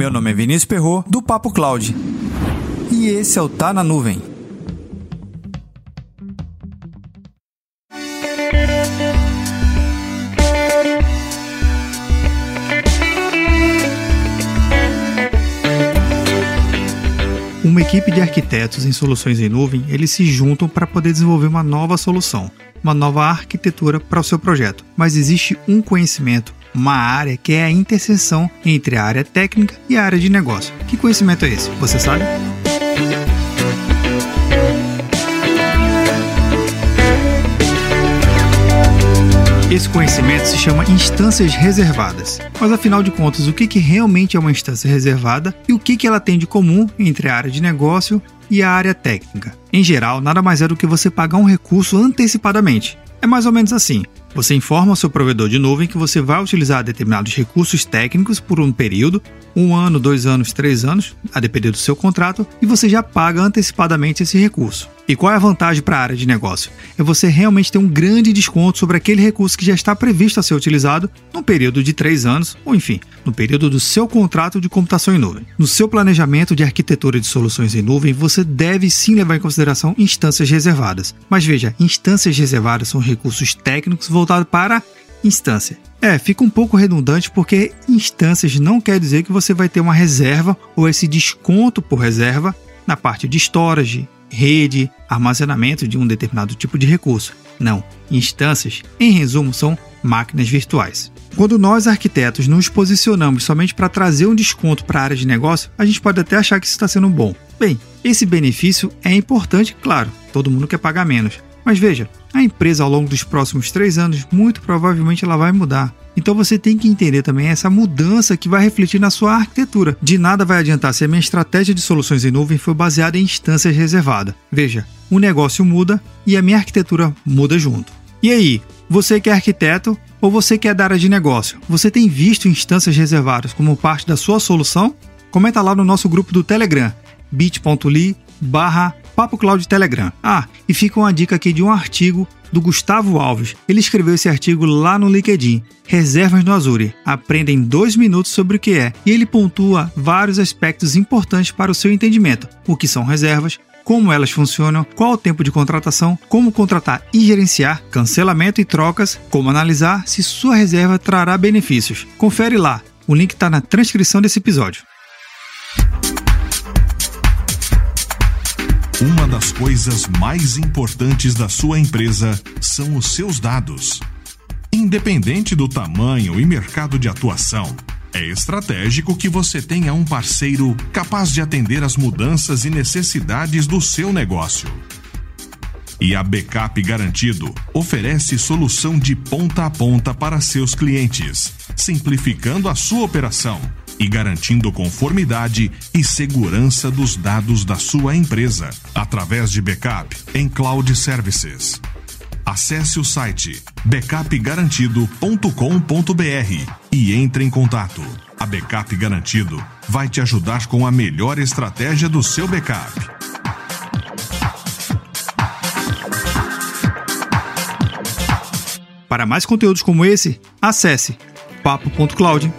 Meu nome é Vinícius Perro do Papo Cloud. E esse é o Tá na Nuvem. Uma equipe de arquitetos em soluções em nuvem, eles se juntam para poder desenvolver uma nova solução, uma nova arquitetura para o seu projeto. Mas existe um conhecimento, uma área que é a interseção entre a área técnica e a área de negócio. Que conhecimento é esse? Você sabe? Esse conhecimento se chama instâncias reservadas. Mas afinal de contas, o que, que realmente é uma instância reservada e o que, que ela tem de comum entre a área de negócio e a área técnica? Em geral, nada mais é do que você pagar um recurso antecipadamente. É mais ou menos assim. Você informa seu provedor de nuvem que você vai utilizar determinados recursos técnicos por um período, um ano, dois anos, três anos, a depender do seu contrato, e você já paga antecipadamente esse recurso. E qual é a vantagem para a área de negócio? É você realmente ter um grande desconto sobre aquele recurso que já está previsto a ser utilizado no período de três anos, ou enfim, no período do seu contrato de computação em nuvem. No seu planejamento de arquitetura de soluções em nuvem, você deve sim levar em consideração instâncias reservadas. Mas veja, instâncias reservadas são recursos técnicos voltado para instância. É, fica um pouco redundante porque instâncias não quer dizer que você vai ter uma reserva ou esse desconto por reserva na parte de storage, rede, armazenamento de um determinado tipo de recurso. Não, instâncias, em resumo, são máquinas virtuais. Quando nós arquitetos nos posicionamos somente para trazer um desconto para a área de negócio, a gente pode até achar que isso está sendo bom. Bem, esse benefício é importante, claro, todo mundo quer pagar menos. Mas veja, a empresa ao longo dos próximos três anos, muito provavelmente ela vai mudar. Então você tem que entender também essa mudança que vai refletir na sua arquitetura. De nada vai adiantar se a minha estratégia de soluções em nuvem foi baseada em instâncias reservadas. Veja, o negócio muda e a minha arquitetura muda junto. E aí, você que é arquiteto ou você que é da área de negócio, você tem visto instâncias reservadas como parte da sua solução? Comenta lá no nosso grupo do Telegram, bit.ly barra Papo Cloud Telegram. Ah, e fica uma dica aqui de um artigo do Gustavo Alves. Ele escreveu esse artigo lá no LinkedIn. Reservas no Azure. Aprenda em dois minutos sobre o que é. E ele pontua vários aspectos importantes para o seu entendimento. O que são reservas, como elas funcionam, qual o tempo de contratação, como contratar e gerenciar, cancelamento e trocas, como analisar se sua reserva trará benefícios. Confere lá. O link está na transcrição desse episódio. Das coisas mais importantes da sua empresa são os seus dados. Independente do tamanho e mercado de atuação, é estratégico que você tenha um parceiro capaz de atender às mudanças e necessidades do seu negócio. E a Backup Garantido oferece solução de ponta a ponta para seus clientes, simplificando a sua operação e garantindo conformidade e segurança dos dados da sua empresa através de backup em cloud services. Acesse o site backupgarantido.com.br e entre em contato. A Backup Garantido vai te ajudar com a melhor estratégia do seu backup. Para mais conteúdos como esse, acesse papo.cloud.